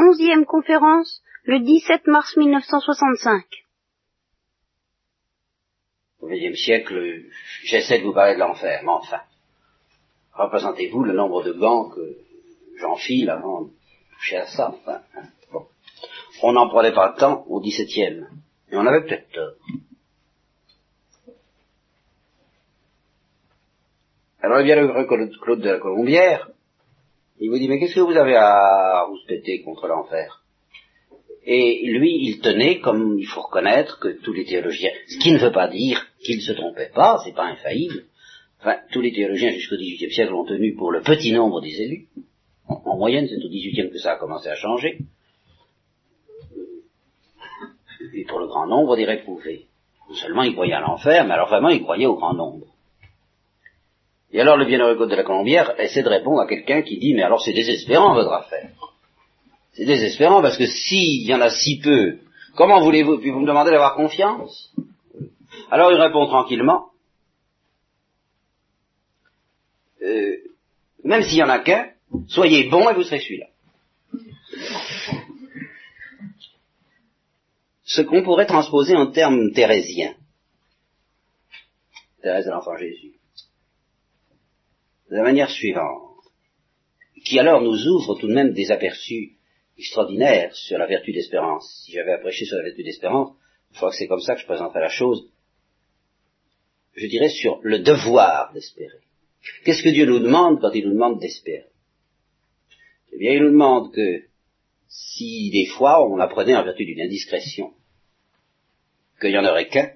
onzième conférence, le 17 mars 1965. Au XXe siècle, j'essaie de vous parler de l'enfer, mais enfin, représentez-vous le nombre de gants que j'enfile avant de toucher à ça. Enfin, hein, bon. On n'en prenait pas tant au XVIIe, et on avait peut-être tort. Alors il vient le Claude de la Colombière, il vous dit, mais qu'est-ce que vous avez à vous péter contre l'enfer? Et lui, il tenait, comme il faut reconnaître, que tous les théologiens, ce qui ne veut pas dire qu'il ne se trompait pas, c'est pas infaillible, enfin, tous les théologiens jusqu'au XVIIIe siècle ont tenu pour le petit nombre des élus, en, en moyenne c'est au XVIIIe que ça a commencé à changer, et pour le grand nombre des réprouvés. Non seulement ils croyaient à l'enfer, mais alors vraiment ils croyaient au grand nombre. Et alors le bienheureux Côte de la Colombière essaie de répondre à quelqu'un qui dit, mais alors c'est désespérant votre affaire. C'est désespérant parce que s'il y en a si peu, comment voulez-vous, puis vous me demandez d'avoir confiance? Alors il répond tranquillement, euh, même s'il y en a qu'un, soyez bon et vous serez celui-là. Ce qu'on pourrait transposer en termes thérésiens. Thérèse de l'Enfant Jésus de la manière suivante, qui alors nous ouvre tout de même des aperçus extraordinaires sur la vertu d'espérance. Si j'avais à sur la vertu d'espérance, je crois que c'est comme ça que je présenterais la chose, je dirais sur le devoir d'espérer. Qu'est-ce que Dieu nous demande quand il nous demande d'espérer? Eh bien, il nous demande que si des fois on apprenait en vertu d'une indiscrétion qu'il n'y en aurait qu'un,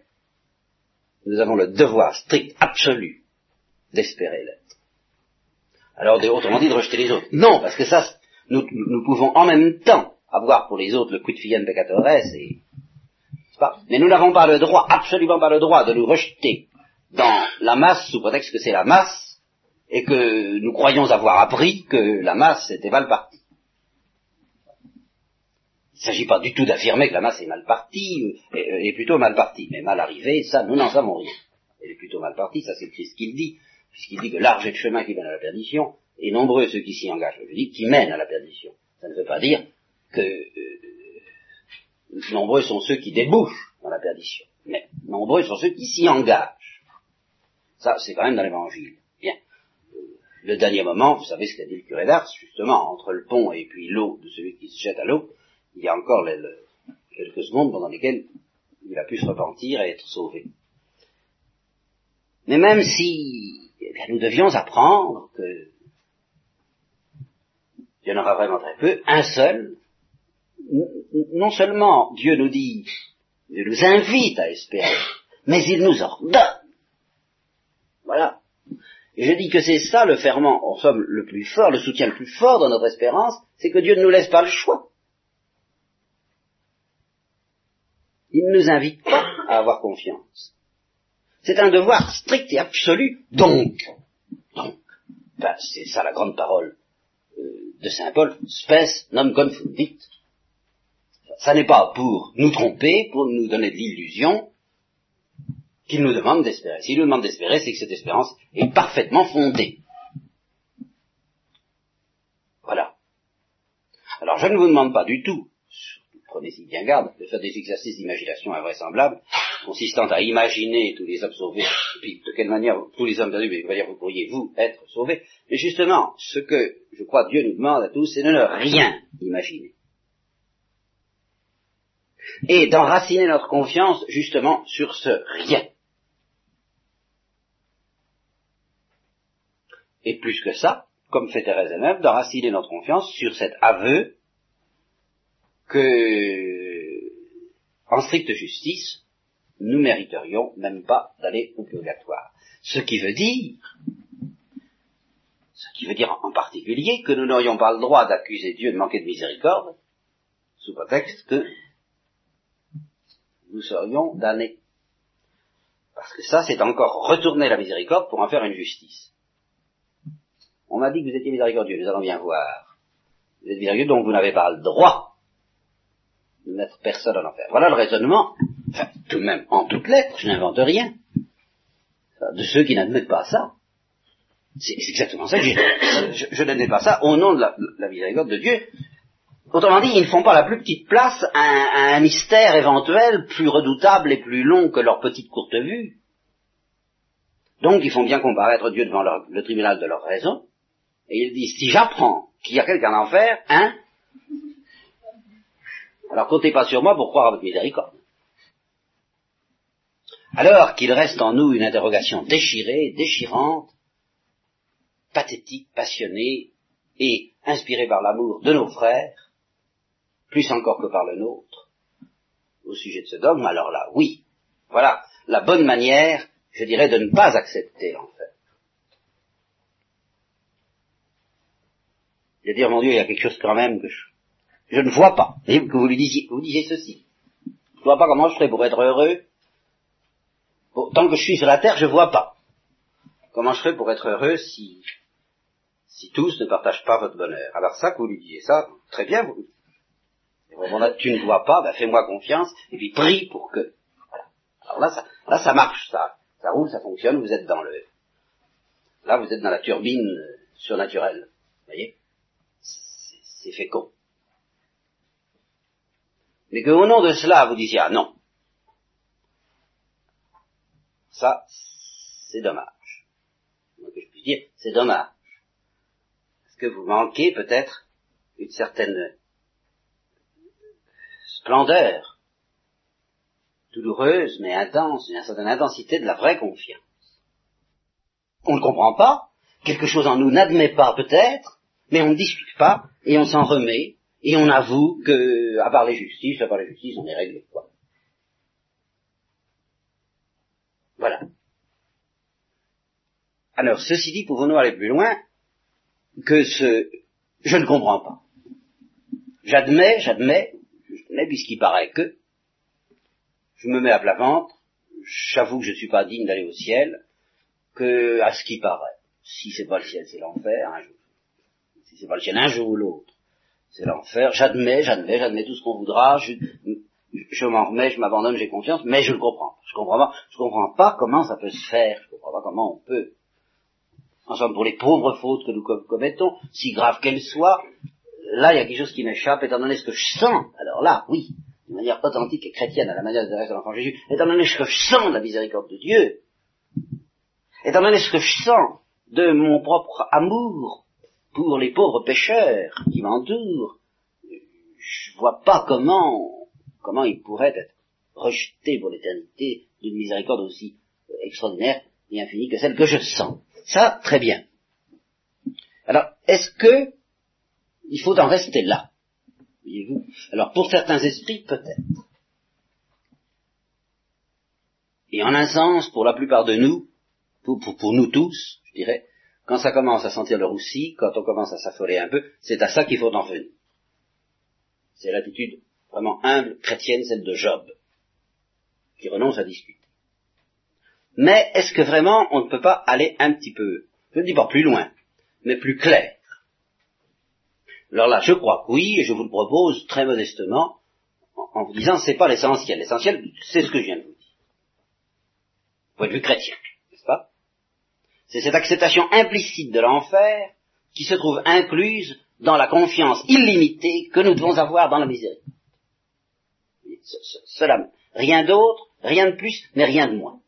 nous avons le devoir strict, absolu, d'espérer l'être. Alors, autrement dit, de rejeter les autres. Non, parce que ça, nous, nous pouvons en même temps avoir pour les autres le quid fiam peccatores et, pas, mais nous n'avons pas le droit, absolument pas le droit de nous rejeter dans la masse sous prétexte que c'est la masse et que nous croyons avoir appris que la masse était mal partie. Il ne s'agit pas du tout d'affirmer que la masse est mal partie, euh, est, plutôt mal partie, mais mal arrivée, ça, nous n'en savons rien. Elle est plutôt mal partie, ça c'est le Christ qui le dit puisqu'il dit que large est le chemin qui mène à la perdition, et nombreux ceux qui s'y engagent. Je dis qui mènent à la perdition. Ça ne veut pas dire que euh, nombreux sont ceux qui débouchent dans la perdition, mais nombreux sont ceux qui s'y engagent. Ça, c'est quand même dans l'évangile. Bien. Euh, le dernier moment, vous savez ce qu'a dit le curé d'Ars, justement, entre le pont et puis l'eau de celui qui se jette à l'eau, il y a encore quelques secondes pendant lesquelles il a pu se repentir et être sauvé. Mais même si eh nous devions apprendre que il y en aura vraiment très peu, un seul. Non seulement Dieu nous dit, Dieu nous invite à espérer, mais il nous ordonne. Voilà. Et je dis que c'est ça le ferment, en somme, le plus fort, le soutien le plus fort dans notre espérance, c'est que Dieu ne nous laisse pas le choix. Il ne nous invite pas à avoir confiance. C'est un devoir strict et absolu. Donc, donc, ben, c'est ça la grande parole euh, de Saint Paul, spes non confundit. Ça n'est pas pour nous tromper, pour nous donner de l'illusion, qu'il nous demande d'espérer. S'il nous demande d'espérer, c'est que cette espérance est parfaitement fondée. Voilà. Alors je ne vous demande pas du tout, prenez-y bien garde, de faire des exercices d'imagination invraisemblables, consistant à imaginer tous les hommes sauvés, puis de quelle manière tous les hommes perdus, de quelle manière vous pourriez vous être sauvés. Mais justement, ce que je crois Dieu nous demande à tous, c'est de ne rien imaginer. Et d'enraciner notre confiance justement sur ce rien. Et plus que ça, comme fait Thérèse elle-même, d'enraciner notre confiance sur cet aveu que, en stricte justice, nous mériterions même pas d'aller au purgatoire. Ce qui veut dire, ce qui veut dire en particulier que nous n'aurions pas le droit d'accuser Dieu de manquer de miséricorde, sous prétexte que nous serions damnés. Parce que ça, c'est encore retourner la miséricorde pour en faire une justice. On m'a dit que vous étiez miséricordieux, nous allons bien voir. Vous êtes miséricordieux, donc vous n'avez pas le droit de mettre personne en enfer. Voilà le raisonnement, enfin, tout de même, en toutes lettres, je n'invente rien, de ceux qui n'admettent pas ça. C'est exactement ça que je, je n'admets pas ça au nom de la, miséricorde de Dieu. Autrement dit, ils ne font pas la plus petite place à un, mystère éventuel plus redoutable et plus long que leur petite courte vue. Donc ils font bien comparaître Dieu devant le tribunal de leur raison, et ils disent, si j'apprends qu'il y a quelqu'un en enfer, hein, alors comptez pas sur moi pour croire à votre miséricorde. Alors qu'il reste en nous une interrogation déchirée, déchirante, pathétique, passionnée et inspirée par l'amour de nos frères, plus encore que par le nôtre, au sujet de ce dogme, alors là, oui, voilà la bonne manière, je dirais, de ne pas accepter en fait. De dire, mon Dieu, il y a quelque chose quand même que je, ne vois pas. Que vous lui disiez, vous disiez ceci. Je ne vois pas comment je ferais pour être heureux. Tant que je suis sur la terre, je vois pas. Comment je ferais pour être heureux si, si tous ne partagent pas votre bonheur? Alors ça, que vous lui disiez ça, très bien, vous. tu ne vois pas, ben fais-moi confiance, et puis prie pour que. Voilà. Alors là, ça, là, ça marche, ça. Ça roule, ça fonctionne, vous êtes dans le. Là, vous êtes dans la turbine surnaturelle. Vous voyez? C'est fécond mais qu'au nom de cela, vous disiez, ah non, ça, c'est dommage. que je puis dire, c'est dommage. Parce que vous manquez peut-être une certaine splendeur, douloureuse mais intense, une certaine intensité de la vraie confiance. On ne comprend pas, quelque chose en nous n'admet pas peut-être, mais on ne discute pas et on s'en remet et on avoue que, à part les justices, à part les justices, on est réglé, quoi. Voilà. Alors, ceci dit, pouvons-nous aller plus loin que ce je ne comprends pas. J'admets, j'admets, j'admets puisqu'il paraît que je me mets à plat ventre, j'avoue que je ne suis pas digne d'aller au ciel, que à ce qui paraît, si c'est pas le ciel, c'est l'enfer, un jour. Si c'est pas le ciel, un jour ou l'autre, c'est l'enfer. J'admets, j'admets, j'admets tout ce qu'on voudra. Je m'en remets, je m'abandonne, j'ai confiance, mais je le comprends. Je comprends pas. Je comprends pas comment ça peut se faire. Je comprends pas comment on peut. Ensemble, pour les pauvres fautes que nous commettons, si graves qu'elles soient, là, il y a quelque chose qui m'échappe, étant donné ce que je sens. Alors là, oui, de manière authentique et chrétienne, à la manière de l'enfant Jésus, étant donné ce que je sens de la miséricorde de Dieu, étant donné ce que je sens de mon propre amour pour les pauvres pécheurs qui m'entourent, je vois pas comment, comment ils pourraient être rejetés pour l'éternité d'une miséricorde aussi extraordinaire et infinie que celle que je sens. Ça, très bien. Alors, est-ce que il faut en rester là Voyez-vous? Alors, pour certains esprits, peut-être. Et en un sens, pour la plupart de nous, pour nous tous, je dirais, quand ça commence à sentir le roussi, quand on commence à s'affoler un peu, c'est à ça qu'il faut en venir. C'est l'attitude vraiment humble, chrétienne, celle de Job, qui renonce à discuter. Mais est-ce que vraiment on ne peut pas aller un petit peu, je ne dis pas plus loin, mais plus clair? Alors là, je crois que oui, et je vous le propose très modestement, en, vous disant c'est pas l'essentiel. L'essentiel, c'est ce que je viens de vous dire. Point de vue chrétien. C'est cette acceptation implicite de l'enfer qui se trouve incluse dans la confiance illimitée que nous devons avoir dans la miséricorde. Cela, rien d'autre, rien de plus, mais rien de moins.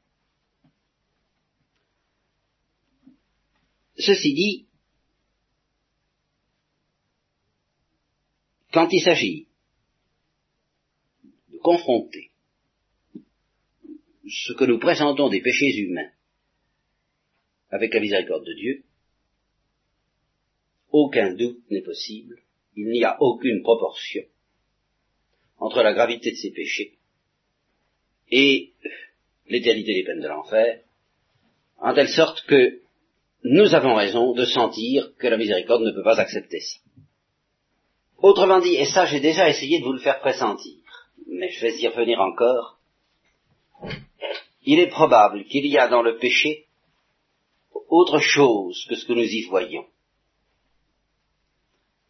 Ceci dit, quand il s'agit de confronter ce que nous présentons des péchés humains avec la miséricorde de Dieu, aucun doute n'est possible, il n'y a aucune proportion entre la gravité de ces péchés et l'éternité des peines de l'enfer, en telle sorte que nous avons raison de sentir que la miséricorde ne peut pas accepter ça. Autrement dit, et ça j'ai déjà essayé de vous le faire pressentir, mais je vais y revenir encore, il est probable qu'il y a dans le péché autre chose que ce que nous y voyons.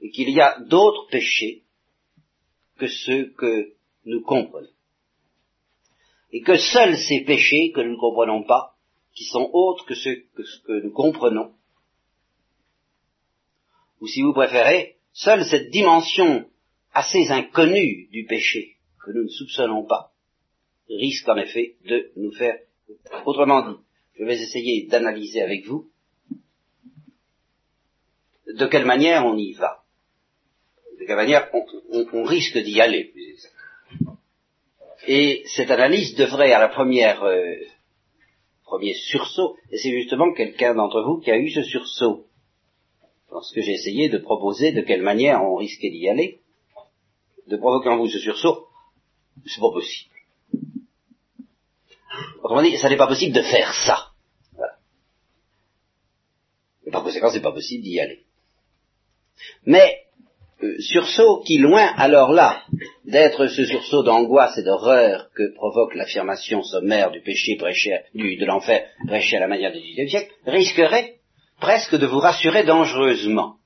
Et qu'il y a d'autres péchés que ceux que nous comprenons. Et que seuls ces péchés que nous ne comprenons pas, qui sont autres que ceux que, que nous comprenons, ou si vous préférez, seule cette dimension assez inconnus du péché, que nous ne soupçonnons pas, risque en effet de nous faire... Autrement dit, je vais essayer d'analyser avec vous de quelle manière on y va, de quelle manière on, risque d'y aller. Et cette analyse devrait à la première euh, premier sursaut, et c'est justement quelqu'un d'entre vous qui a eu ce sursaut. Lorsque j'ai essayé de proposer de quelle manière on risquait d'y aller, de provoquer en vous ce sursaut, c'est pas possible. Autrement dit, ça n'est pas possible de faire ça. Voilà. Et par conséquent, c'est pas possible d'y aller. Mais, euh, sursaut qui, loin alors là d'être ce sursaut d'angoisse et d'horreur que provoque l'affirmation sommaire du péché prêché, du, de l'enfer prêché à la manière du XVIIIe siècle, risquerait presque de vous rassurer dangereusement.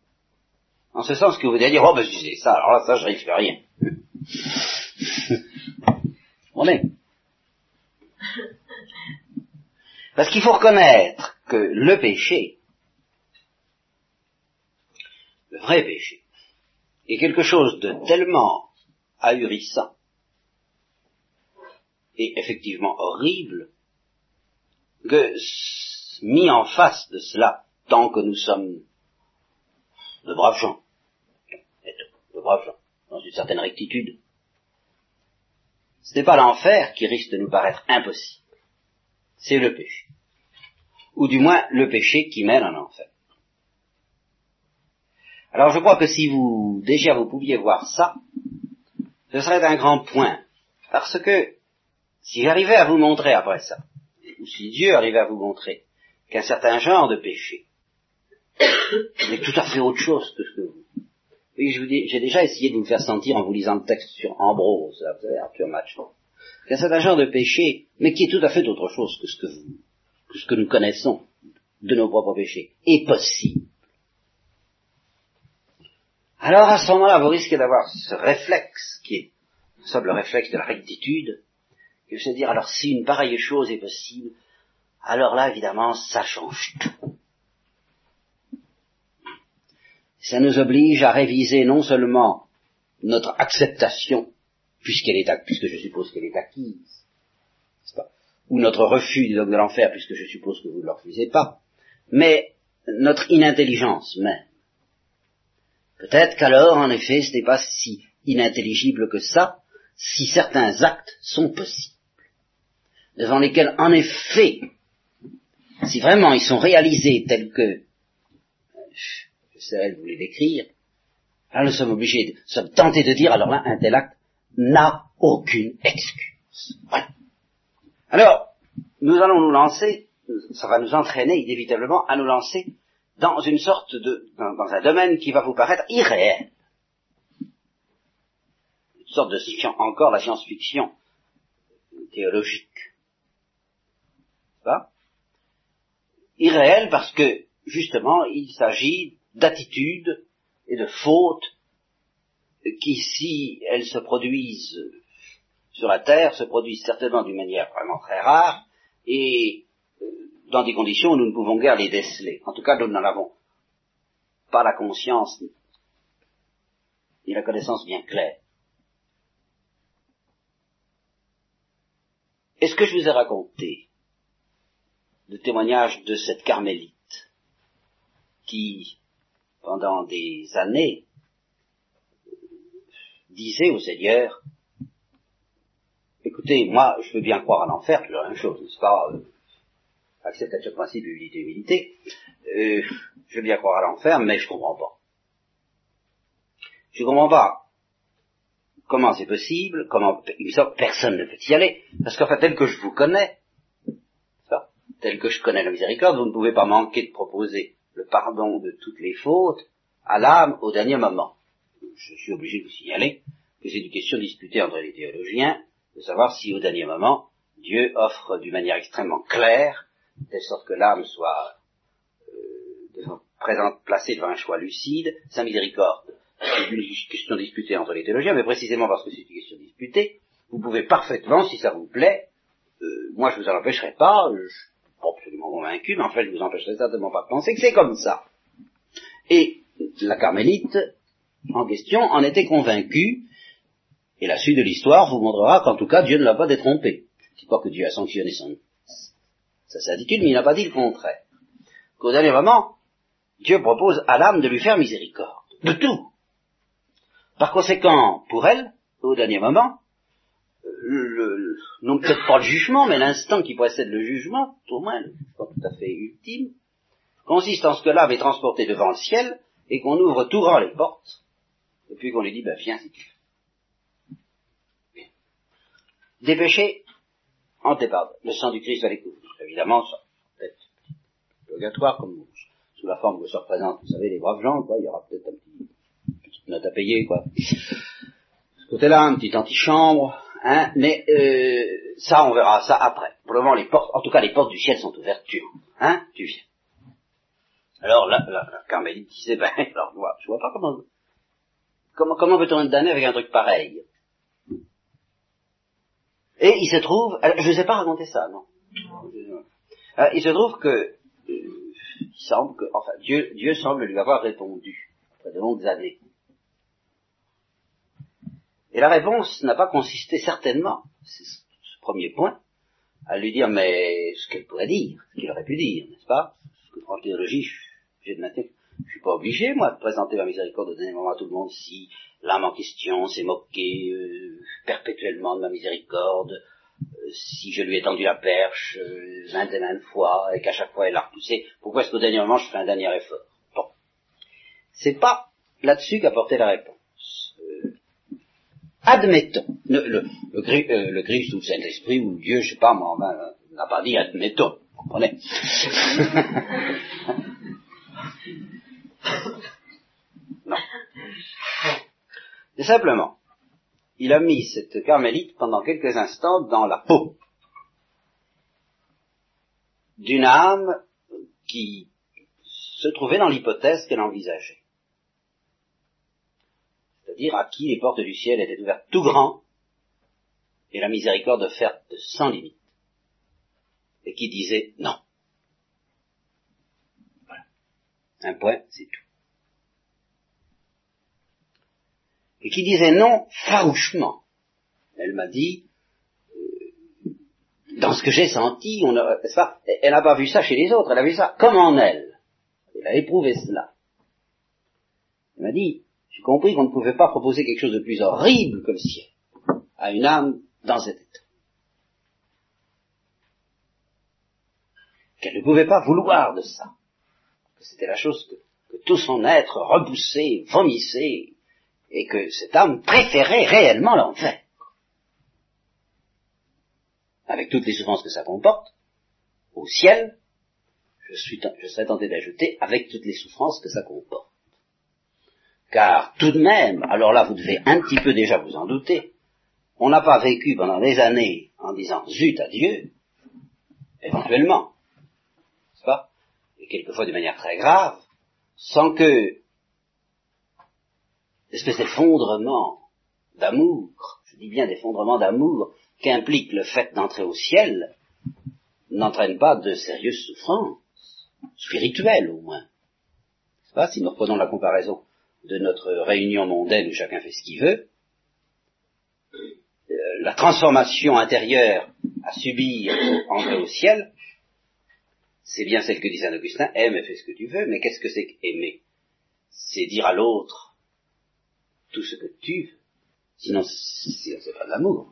En ce sens que vous allez dire, oh ben c'est ça, alors là, ça je risque rien. On est. Parce qu'il faut reconnaître que le péché, le vrai péché, est quelque chose de tellement ahurissant et effectivement horrible que mis en face de cela, tant que nous sommes de braves gens, de braves gens, dans une certaine rectitude, ce n'est pas l'enfer qui risque de nous paraître impossible, c'est le péché. Ou du moins le péché qui mène en enfer. Alors je crois que si vous, déjà vous pouviez voir ça, ce serait un grand point. Parce que si j'arrivais à vous montrer après ça, ou si Dieu arrivait à vous montrer qu'un certain genre de péché est tout à fait autre chose que ce que vous. Oui, j'ai déjà essayé de vous faire sentir en vous lisant le texte sur Ambrose, vous Arthur Matchon, qu'un certain genre de péché, mais qui est tout à fait autre chose que ce que vous, que ce que nous connaissons de nos propres péchés, est possible. Alors à ce moment-là, vous risquez d'avoir ce réflexe qui est, ça, le réflexe de la rectitude, qui veut se dire, alors si une pareille chose est possible, alors là, évidemment, ça change tout. Ça nous oblige à réviser non seulement notre acceptation, puisqu'elle est, puisque je suppose qu'elle est acquise, ou notre refus du dogme de l'enfer, puisque je suppose que vous ne le refusez pas, mais notre inintelligence même. Peut-être qu'alors, en effet, ce n'est pas si inintelligible que ça, si certains actes sont possibles, devant lesquels, en effet, si vraiment ils sont réalisés tels que, j'essaierai de vous les décrire, alors nous sommes obligés, nous sommes tentés de dire, alors là, un tel acte n'a aucune excuse. Voilà. Alors, nous allons nous lancer, ça va nous entraîner inévitablement à nous lancer dans une sorte de, dans, un domaine qui va vous paraître irréel. Une sorte de science, encore la science-fiction théologique. Ça irréel parce que, justement, il s'agit d'attitudes et de fautes qui, si elles se produisent sur la Terre, se produisent certainement d'une manière vraiment très rare et dans des conditions où nous ne pouvons guère les déceler. En tout cas, nous n'en avons pas la conscience ni la connaissance bien claire. Est-ce que je vous ai raconté le témoignage de cette carmélite qui, pendant des années, disait au Seigneur, écoutez, moi, je veux bien croire à l'enfer, c'est la même chose, n'est-ce pas? Accepte ce principe humilité, humilité. Euh, je veux bien croire à l'enfer, mais je comprends pas. Je comprends pas comment c'est possible, comment personne ne peut y aller, parce qu'en fait, tel que je vous connais, tel que je connais la miséricorde, vous ne pouvez pas manquer de proposer le pardon de toutes les fautes à l'âme au dernier moment. Je suis obligé de vous signaler que c'est une question disputée entre les théologiens de savoir si au dernier moment Dieu offre d'une manière extrêmement claire, de telle sorte que l'âme soit euh, présente, placée devant un choix lucide, sa miséricorde. C'est une question disputée entre les théologiens, mais précisément parce que c'est une question disputée, vous pouvez parfaitement, si ça vous plaît, euh, moi je vous en empêcherai pas, pas absolument convaincu, mais en fait, je vous empêcherai certainement pas de penser que c'est comme ça. Et la carmélite en question en était convaincu, et la suite de l'histoire vous montrera qu'en tout cas Dieu ne l'a pas détrompé. Je ne dis pas que Dieu a sanctionné son, sa certitude, mais il n'a pas dit le contraire. Qu'au dernier moment, Dieu propose à l'âme de lui faire miséricorde. De tout. Par conséquent, pour elle, au dernier moment, le, non peut-être pas le jugement, mais l'instant qui précède le jugement, au moins, pas tout à fait ultime, consiste en ce que l'âme est transportée devant le ciel et qu'on ouvre tout grand les portes, et puis qu'on lui dit, ben viens si tu veux. Des en Le sang du Christ va les couvrir. Évidemment, ça peut être purgatoire, comme sous la forme que ça représente, vous savez, les braves gens, quoi, il y aura peut-être un petit, une petite note à payer, quoi. Ce côté-là, un petit antichambre, hein, mais euh, ça, on verra ça après. Pour le moment, les portes, en tout cas, les portes du ciel sont ouvertes, tu, hein, tu viens. Alors là, là, là Carmélite disait, ben, alors moi, je vois pas comment, comment, comment peut-on être damné avec un truc pareil? Et il se trouve, je ne sais pas raconter ça, non? Euh, il se trouve que, euh, il semble que, enfin, Dieu, Dieu semble lui avoir répondu après de longues années. Et la réponse n'a pas consisté certainement, c'est ce premier point, à lui dire mais ce qu'elle pourrait dire, ce qu'il aurait pu dire, n'est-ce pas? En théologie, j'ai de je suis pas obligé, moi, de présenter la miséricorde au dernier moment à tout le monde si l'âme en question s'est moquée euh, perpétuellement de ma miséricorde, si je lui ai tendu la perche euh, vingt et vingt fois et qu'à chaque fois elle l'a repoussé, pourquoi est-ce qu'au dernier moment je fais un dernier effort? Bon. C'est pas là-dessus qu'a porté la réponse. admettons. Le, Christ ou le Saint-Esprit ou Dieu, je sais pas, moi, n'a pas dit admettons. Vous comprenez? Non. C'est simplement, il a mis cette carmélite pendant quelques instants dans la peau d'une âme qui se trouvait dans l'hypothèse qu'elle envisageait. C'est-à-dire à qui les portes du ciel étaient ouvertes tout grand et la miséricorde offerte sans limite. Et qui disait non. Un point, c'est tout. Et qui disait non farouchement. Elle m'a dit, euh, dans ce que j'ai senti, on a, elle n'a pas vu ça chez les autres, elle a vu ça comme en elle. Elle a éprouvé cela. Elle m'a dit, j'ai compris qu'on ne pouvait pas proposer quelque chose de plus horrible que le ciel à une âme dans cet état. Qu'elle ne pouvait pas vouloir de ça que c'était la chose que, tout son être repoussait, vomissait, et que cette âme préférait réellement l'enfer. Avec toutes les souffrances que ça comporte, au ciel, je, serais tenté d'ajouter, avec toutes les souffrances que ça comporte. Car tout de même, alors là vous devez un petit peu déjà vous en douter, on n'a pas vécu pendant des années en disant zut à Dieu, éventuellement, n'est-ce pas? Quelquefois de manière très grave, sans que l'espèce d'effondrement d'amour, je dis bien d'effondrement d'amour, qu'implique le fait d'entrer au ciel, n'entraîne pas de sérieuses souffrances, spirituelles au moins. Pas, si nous reprenons la comparaison de notre réunion mondaine où chacun fait ce qu'il veut, euh, la transformation intérieure à subir entrer au ciel c'est bien celle que dit Saint Augustin, aime et fais ce que tu veux, mais qu'est-ce que c'est qu'aimer C'est dire à l'autre tout ce que tu veux. Sinon, c'est pas de l'amour.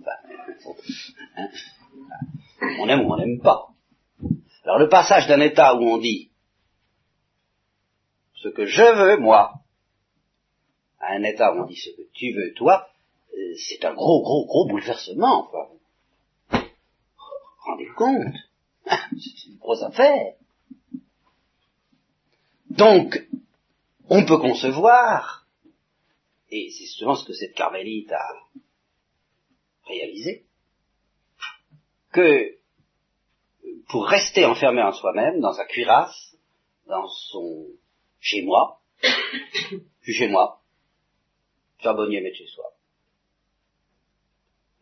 Hein. on aime ou on n'aime pas. Alors le passage d'un état où on dit ce que je veux, moi, à un état où on dit ce que tu veux, toi, euh, c'est un gros, gros, gros bouleversement. Rendez-vous compte c'est une grosse affaire. Donc, on peut concevoir, et c'est souvent ce que cette carmélite a réalisé, que pour rester enfermé en soi-même, dans sa cuirasse, dans son chez moi, je chez moi, charbonnier mais chez soi,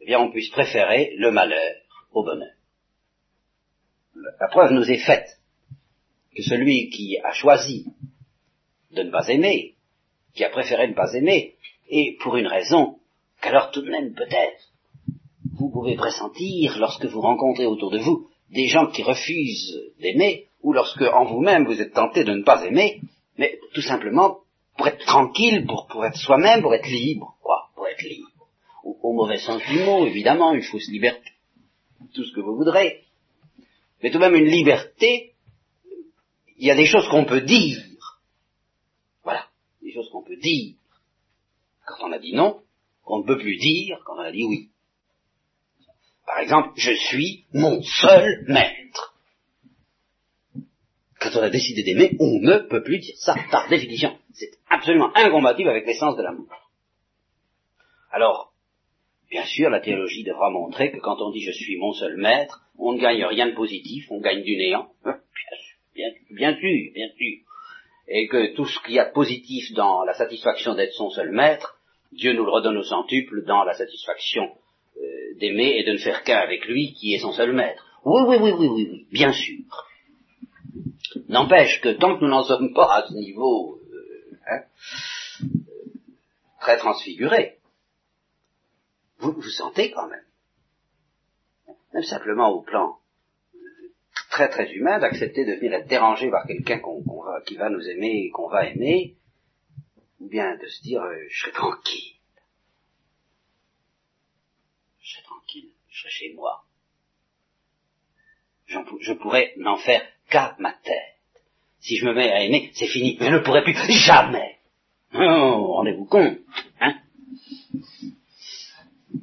eh bien on puisse préférer le malheur au bonheur. La preuve nous est faite que celui qui a choisi de ne pas aimer, qui a préféré ne pas aimer, et pour une raison qu'alors tout de même peut-être vous pouvez pressentir lorsque vous rencontrez autour de vous des gens qui refusent d'aimer, ou lorsque en vous-même vous êtes tenté de ne pas aimer, mais tout simplement pour être tranquille, pour, pour être soi-même, pour être libre, quoi, pour être libre. Au, au, mauvais sens du mot, évidemment, une fausse liberté, tout ce que vous voudrez. Mais tout de même une liberté, il y a des choses qu'on peut dire. Qu'on peut dire. Quand on a dit non, on ne peut plus dire quand on a dit oui. Par exemple, je suis mon seul maître. Quand on a décidé d'aimer, on ne peut plus dire ça, par définition. C'est absolument incompatible avec l'essence de l'amour. Alors, bien sûr, la théologie devra montrer que quand on dit je suis mon seul maître, on ne gagne rien de positif, on gagne du néant. Bien, bien, bien sûr, bien sûr. Et que tout ce qu'il y a de positif dans la satisfaction d'être son seul maître, Dieu nous le redonne au centuple dans la satisfaction euh, d'aimer et de ne faire qu'un avec lui qui est son seul maître. Oui, oui, oui, oui, oui, oui, bien sûr. N'empêche que tant que nous n'en sommes pas à ce niveau euh, hein, euh, très transfiguré, vous vous sentez quand même, même simplement au plan très très humain, d'accepter de venir être dérangé par quelqu'un qu'on, qu'on va, qui va nous aimer et qu'on va aimer, ou bien de se dire euh, je serai tranquille. Je serai tranquille, je serai chez moi. Je pourrais n'en faire qu'à ma tête. Si je me mets à aimer, c'est fini. Je ne pourrai plus jamais. Oh, rendez-vous compte, hein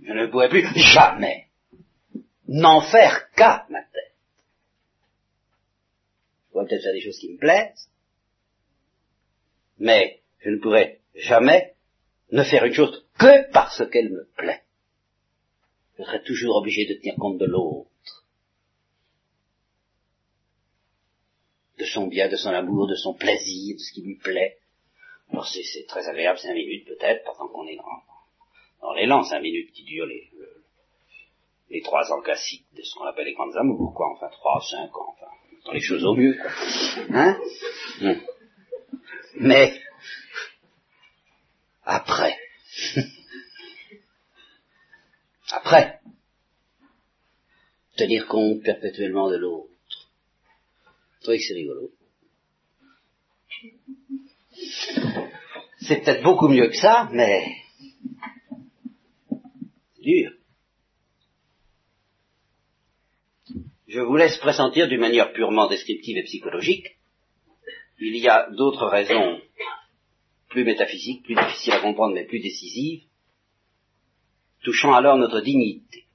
Je ne pourrai plus jamais n'en faire qu'à ma tête. Je pourrais peut-être faire des choses qui me plaisent, mais je ne pourrai jamais ne faire une chose que parce qu'elle me plaît. Je serai toujours obligé de tenir compte de l'autre, de son bien, de son amour, de son plaisir, de ce qui lui plaît. Alors c'est, très agréable, cinq minutes peut-être, pendant qu'on est dans, dans l'élan, cinq minutes qui durent les, trois ans classiques de ce qu'on appelle les grandes amours, quoi, enfin trois, cinq ans, enfin, dans les choses au mieux. Hein? Hum. Mais après. Après. Tenir compte perpétuellement de l'autre. Vous trouvez que c'est rigolo C'est peut-être beaucoup mieux que ça, mais c'est dur. Je vous laisse pressentir d'une manière purement descriptive et psychologique. Il y a d'autres raisons plus métaphysiques, plus difficiles à comprendre, mais plus décisives, touchant alors notre dignité.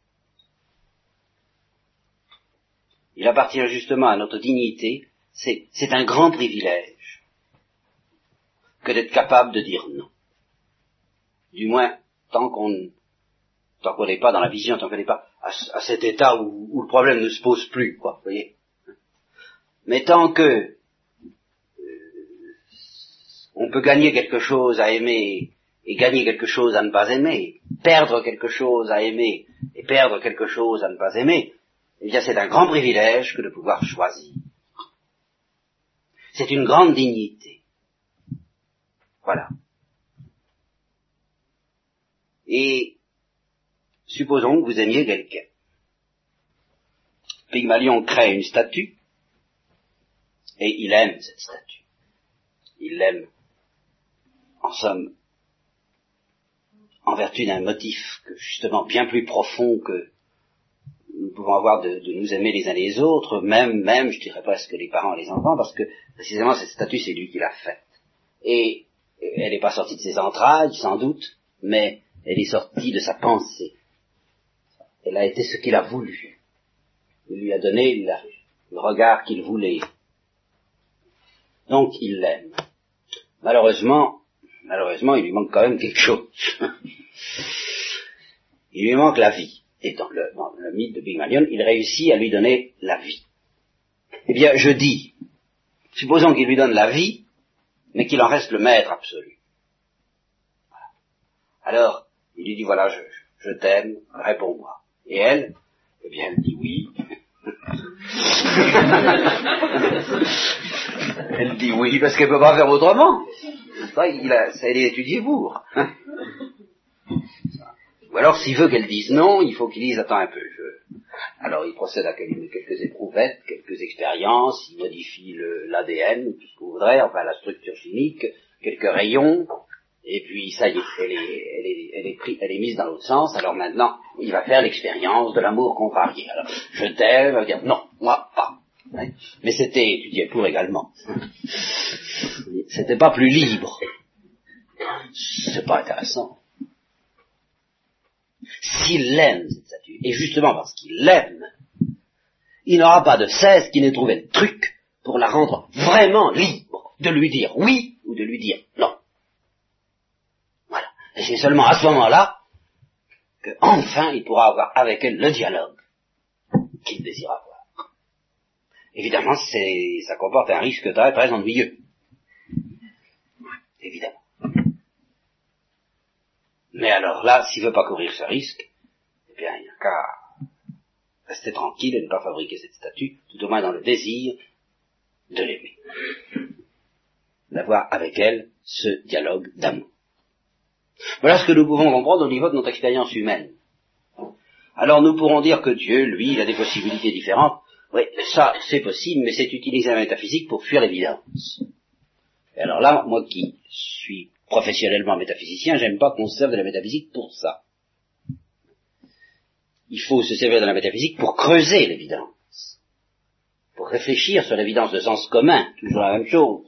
Il appartient justement à notre dignité, c'est un grand privilège que d'être capable de dire non. Du moins, tant qu'on n'est pas dans la vision, tant qu'on n'est pas à, à, cet état où, où, le problème ne se pose plus, quoi, vous voyez. Mais tant que on peut gagner quelque chose à aimer et gagner quelque chose à ne pas aimer, perdre quelque chose à aimer et perdre quelque chose à ne pas aimer, eh bien c'est un grand privilège que de pouvoir choisir. C'est une grande dignité. Voilà. Et supposons que vous aimiez quelqu'un. Pygmalion crée une statue et il aime cette statue. Il l'aime en somme, en vertu d'un motif que justement bien plus profond que nous pouvons avoir de, nous aimer les uns les autres, même, même, je dirais presque les parents et les enfants, parce que précisément cette statue, c'est lui qui l'a faite. Et elle n'est pas sortie de ses entrailles, sans doute, mais elle est sortie de sa pensée. Elle a été ce qu'il a voulu. Il lui a donné le regard qu'il voulait. Donc il l'aime. Malheureusement, malheureusement, il lui manque quand même quelque chose. il lui manque la vie. Et dans le, mythe de Pygmalion, il réussit à lui donner la vie. Eh bien, je dis, supposons qu'il lui donne la vie, mais qu'il en reste le maître absolu. Alors, il lui dit, voilà, je, je t'aime, réponds-moi. Et elle, eh bien, elle dit oui. elle dit oui parce qu'elle peut pas faire autrement. Ça, il a, ça, elle pour. Hein. Ou alors, s'il veut qu'elle dise non, il faut qu'il dise, attends un peu, je... Alors, il procède à quelques éprouvettes, quelques expériences, il modifie l'ADN, tout ce qu'on voudrait, enfin la structure chimique, quelques rayons, et puis ça elle est, elle est, elle est, elle mise dans l'autre sens, alors maintenant, il va faire l'expérience de l'amour contrarié. Alors, je t'aime, va dire, non, moi, pas. Mais c'était étudié pour également. C'était pas plus libre. C'est pas intéressant. S'il l'aime, cette statue, et justement parce qu'il l'aime, il n'aura pas de cesse qui n'ait trouvé le truc pour la rendre vraiment libre, de lui dire oui ou de lui dire non. Voilà. Et c'est seulement à ce moment-là que, enfin, il pourra avoir avec elle le dialogue qu'il désire Évidemment, ça comporte un risque très, très ennuyeux. Évidemment. Mais alors là, s'il ne veut pas courir ce risque, eh bien, il n'y a qu'à rester tranquille et ne pas fabriquer cette statue, tout au moins dans le désir de l'aimer. D'avoir avec elle ce dialogue d'amour. Voilà ce que nous pouvons comprendre au niveau de notre expérience humaine. Alors nous pourrons dire que Dieu, lui, il a des possibilités différentes. Oui, ça, c'est possible, mais c'est utiliser la métaphysique pour fuir l'évidence. Et alors là, moi qui suis professionnellement métaphysicien, j'aime pas qu'on se serve de la métaphysique pour ça. Il faut se servir de la métaphysique pour creuser l'évidence, pour réfléchir sur l'évidence de sens commun, toujours la même chose,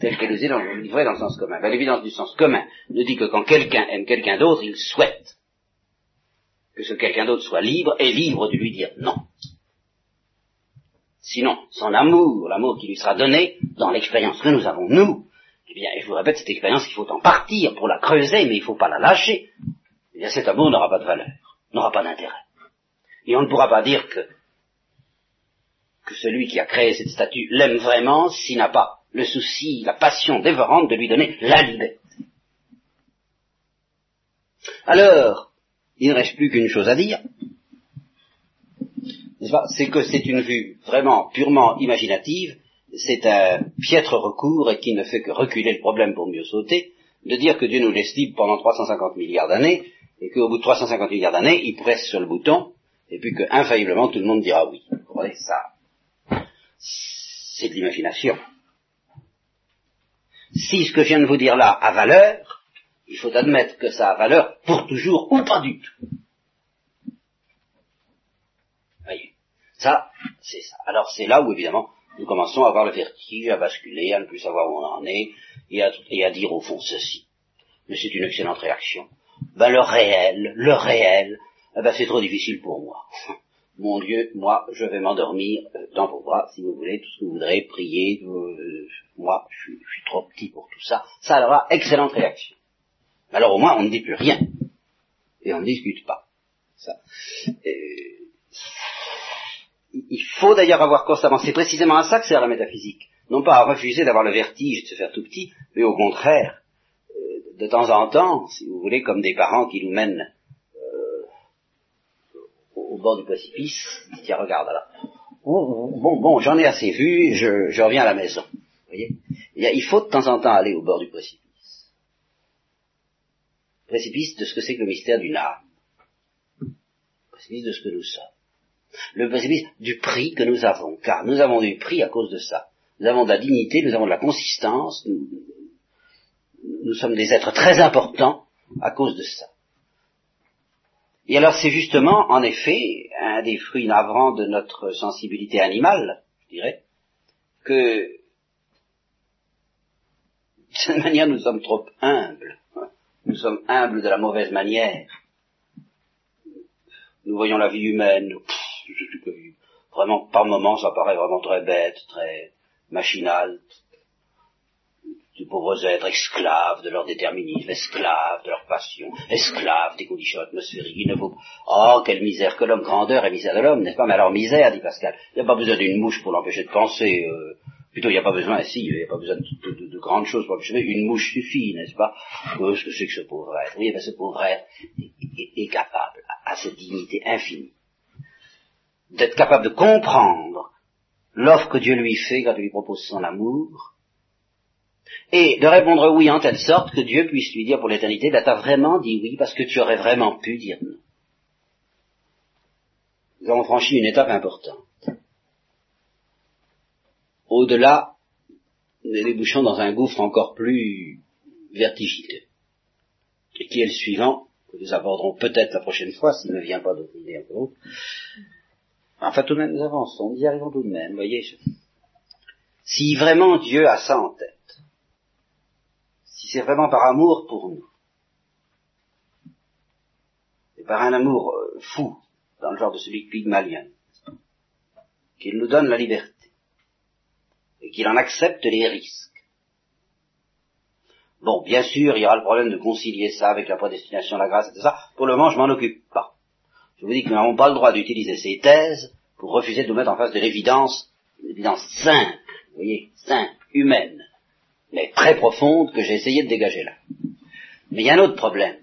telle qu'elle est dans le livret dans le sens commun. Ben, l'évidence du sens commun nous dit que quand quelqu'un aime quelqu'un d'autre, il souhaite que ce quelqu'un d'autre soit libre et libre de lui dire non. Sinon, son amour, l'amour qui lui sera donné dans l'expérience que nous avons, nous, eh bien, je vous répète, cette expérience, il faut en partir pour la creuser, mais il ne faut pas la lâcher. Eh bien, cet amour n'aura pas de valeur, n'aura pas d'intérêt. Et on ne pourra pas dire que, que celui qui a créé cette statue l'aime vraiment s'il n'a pas le souci, la passion dévorante de lui donner la liberté. Alors, il ne reste plus qu'une chose à dire, c'est que c'est une vue vraiment purement imaginative, c'est un piètre recours et qui ne fait que reculer le problème pour mieux sauter, de dire que Dieu nous laisse libre pendant 350 milliards d'années, et qu'au bout de 350 milliards d'années, il presse sur le bouton, et puis que infailliblement tout le monde dira oui. Vous comprenez? Ça C'est de l'imagination. Si ce que je viens de vous dire là a valeur, il faut admettre que ça a valeur pour toujours ou pas du tout. Ça, c'est ça. Alors c'est là où évidemment nous commençons à avoir le vertige, à basculer, à ne plus savoir où on en est, et à, dire au fond ceci. Mais c'est une excellente réaction. Ben le réel, le réel, eh ben c'est trop difficile pour moi. Mon Dieu, moi, je vais m'endormir euh, dans vos bras, si vous voulez, tout ce que vous voudrez, prier, euh, moi, je suis, trop petit pour tout ça. Ça alors, excellente réaction. Alors au moins, on ne dit plus rien. Et on ne discute pas. Ça. Euh, il faut d'ailleurs avoir constamment, c'est précisément à ça que sert la métaphysique. Non pas à refuser d'avoir le vertige de se faire tout petit, mais au contraire, euh, de temps en temps, si vous voulez, comme des parents qui nous mènent euh, au bord du précipice, disent, regarde là, bon, bon, j'en ai assez vu, je, reviens à la maison. Vous voyez? Il faut de temps en temps aller au bord du précipice. Précipice de ce que c'est que le mystère d'une âme. Précipice de ce que nous sommes le précipice du prix que nous avons, car nous avons du prix à cause de ça. Nous avons de la dignité, nous avons de la consistance, nous, sommes des êtres très importants à cause de ça. Et alors c'est justement, en effet, un des fruits navrants de notre sensibilité animale, je dirais, que de cette manière nous sommes trop humbles. Nous sommes humbles de la mauvaise manière. Nous voyons la vie humaine, vraiment, par moments, ça paraît vraiment très bête, très machinal. De pauvres êtres esclaves de leur déterminisme, esclaves de leur passion, esclaves des conditions atmosphériques. Il ne faut... Oh, quelle misère que l'homme, grandeur et misère de l'homme, n'est-ce pas? Mais alors misère, dit Pascal. Il n'y a pas besoin d'une mouche pour l'empêcher de penser. Euh, plutôt, il n'y a pas besoin, si, il n'y a pas besoin de, grandes choses pour l'empêcher. Une mouche suffit, n'est-ce pas? Euh, Ce que c'est que ce pauvre être Oui, ben, ce pauvre être est, capable à cette dignité infinie d'être capable de comprendre l'offre que Dieu lui fait quand il lui propose son amour, et de répondre oui en telle sorte que Dieu puisse lui dire pour l'éternité, bah, t'as vraiment dit oui parce que tu aurais vraiment pu dire non. Nous avons franchi une étape importante. Au-delà, nous débouchons dans un gouffre encore plus vertigineux, et qui est le suivant, que nous aborderons peut-être la prochaine fois, s'il ne vient pas d'autres idées encore Enfin, tout de même, nous avançons, nous y arrivons tout de même, voyez. Si vraiment Dieu a ça en tête, si c'est vraiment par amour pour nous, et par un amour euh, fou, dans le genre de celui de Pygmalion, qu'il nous donne la liberté, et qu'il en accepte les risques. Bon, bien sûr, il y aura le problème de concilier ça avec la prédestination, la grâce, et tout ça. Pour le moment, je m'en occupe pas. Je vous dis que nous n'avons pas le droit d'utiliser ces thèses pour refuser de nous mettre en face de l'évidence, une évidence simple, vous voyez, simple, humaine, mais très profonde que j'ai essayé de dégager là. Mais il y a un autre problème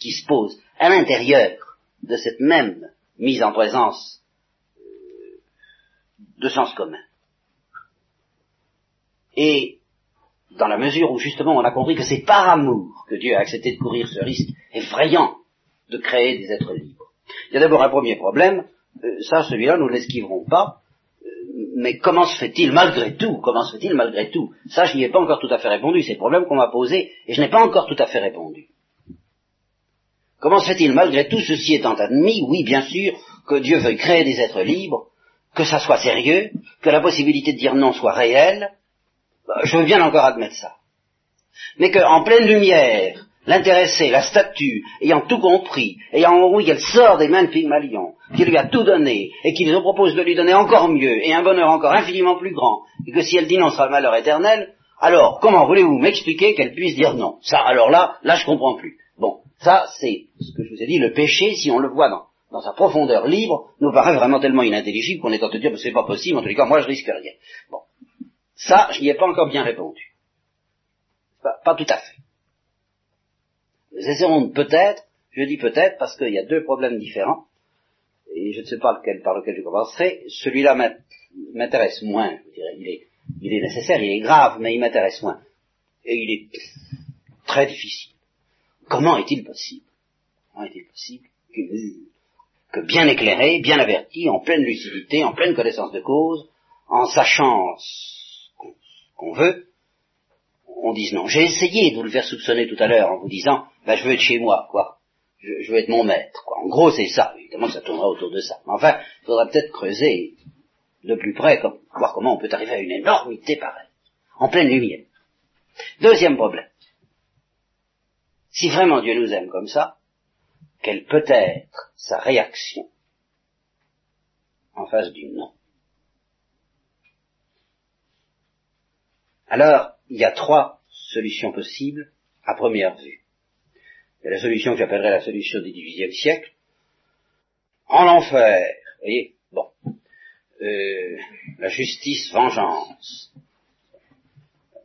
qui se pose à l'intérieur de cette même mise en présence euh, de sens commun. Et dans la mesure où justement on a compris que c'est par amour que Dieu a accepté de courir ce risque effrayant de créer des êtres libres. Il y a d'abord un premier problème, euh, ça celui-là nous ne l'esquiverons pas, euh, mais comment se fait-il malgré tout, comment se fait-il malgré tout? Ça je n'y ai pas encore tout à fait répondu, c'est le problème qu'on m'a posé et je n'ai pas encore tout à fait répondu. Comment se fait-il malgré tout, ceci étant admis, oui bien sûr, que Dieu veuille créer des êtres libres, que ça soit sérieux, que la possibilité de dire non soit réelle, bah, je veux bien encore admettre ça. Mais qu'en pleine lumière, l'intéressé, la statue, ayant tout compris, ayant oui qu'elle sort des mains de Pygmalion, qui lui a tout donné, et qui nous propose de lui donner encore mieux, et un bonheur encore infiniment plus grand, et que si elle dit non, ce sera le malheur éternel, alors comment voulez-vous m'expliquer qu'elle puisse dire non? Ça, alors là, là je comprends plus. Bon, ça c'est ce que je vous ai dit, le péché, si on le voit dans, sa profondeur libre, nous paraît vraiment tellement inintelligible qu'on est en train de dire, c'est pas possible, en tous les cas, moi je risque rien. Bon, ça, je n'y ai pas encore bien répondu. Pas, tout à fait. Essaierons peut-être, je dis peut-être parce qu'il y a deux problèmes différents, et je ne sais pas lequel, par lequel je commencerai. Celui-là m'intéresse moins, je dirais. Il est, il est nécessaire, il est grave, mais il m'intéresse moins. Et il est très difficile. Comment est-il possible Comment est-il possible que, bien éclairé, bien averti, en pleine lucidité, en pleine connaissance de cause, en sachant qu'on veut, on dise non. J'ai essayé de vous le faire soupçonner tout à l'heure en vous disant, ben, je veux être chez moi, quoi. Je, veux être mon maître, quoi. En gros, c'est ça. Évidemment, ça tournera autour de ça. Mais enfin, il faudra peut-être creuser de plus près, voir comment on peut arriver à une énormité pareille, en pleine lumière. Deuxième problème. Si vraiment Dieu nous aime comme ça, quelle peut être sa réaction en face du non? Alors, il y a trois solutions possibles à première vue. A la solution que j'appellerais la solution du XVIIIe siècle. En enfer, vous voyez, bon, euh, la justice, vengeance.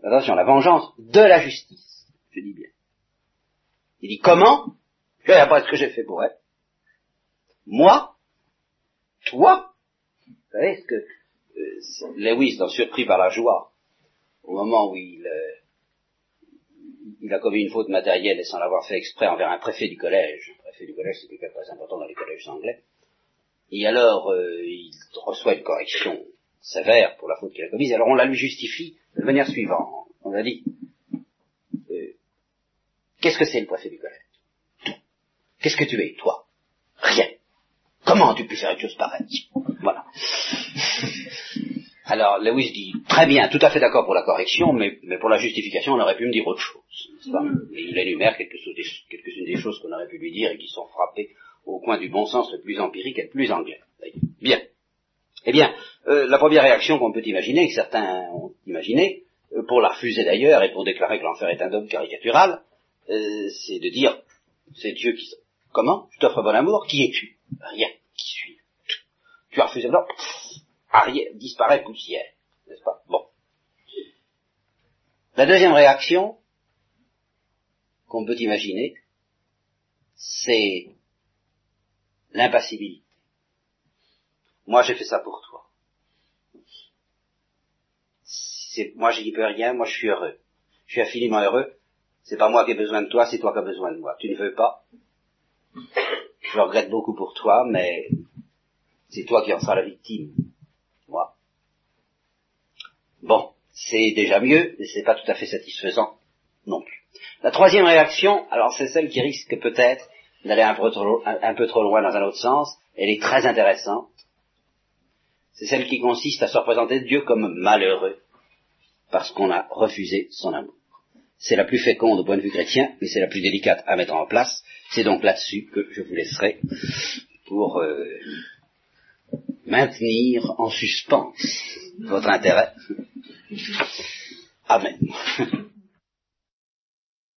Attention, la vengeance de la justice, je dis bien. Il dit comment? Je ne pas ce que j'ai fait pour elle. Moi? Toi? Vous savez ce que euh, Lewis, dans Surpris par la joie, au moment où il, euh, il a commis une faute matérielle et sans l'avoir fait exprès envers un préfet du collège. Un préfet du collège, c'est quelqu'un très important dans les collèges anglais. Et alors, euh, il reçoit une correction sévère pour la faute qu'il a commise. Alors on la lui justifie de manière suivante. On a dit, euh, qu'est-ce que c'est le préfet du collège? Qu'est-ce que tu es, toi? Rien. Comment tu pu faire une chose pareille? Voilà. Alors Lewis dit très bien, tout à fait d'accord pour la correction, mais, pour la justification, on aurait pu me dire autre chose. Et il énumère quelques-unes des choses qu'on aurait pu lui dire et qui sont frappées au coin du bon sens le plus empirique et le plus anglais. Bien. Eh bien, euh, la première réaction qu'on peut imaginer, que certains ont imaginé, euh, pour la refuser d'ailleurs et pour déclarer que l'enfer est un dogme caricatural, euh, c'est de dire, c'est Dieu qui... Comment? Je t'offre bon amour, qui es-tu? Rien. Qui suis Tu as refusé non disparaît poussière, n'est-ce pas? Bon. La deuxième réaction qu'on peut imaginer, c'est l'impassibilité. Moi, j'ai fait ça pour toi. moi, je n'y peux rien, moi, je suis heureux. je suis infiniment heureux, c'est pas moi qui ai besoin de toi, c'est toi qui as besoin de moi. Tu ne veux pas. Je regrette beaucoup pour toi, mais c'est toi qui en seras la victime. Bon, c'est déjà mieux, mais c'est pas tout à fait satisfaisant non plus. La troisième réaction, alors c'est celle qui risque peut-être d'aller un, un, peu trop loin dans un autre sens, elle est très intéressante. C'est celle qui consiste à se représenter Dieu comme malheureux, parce qu'on a refusé son amour. C'est la plus féconde au point de vue chrétien, mais c'est la plus délicate à mettre en place. C'est donc là-dessus que je vous laisserai pour euh, maintenir en suspens votre intérêt. Amen.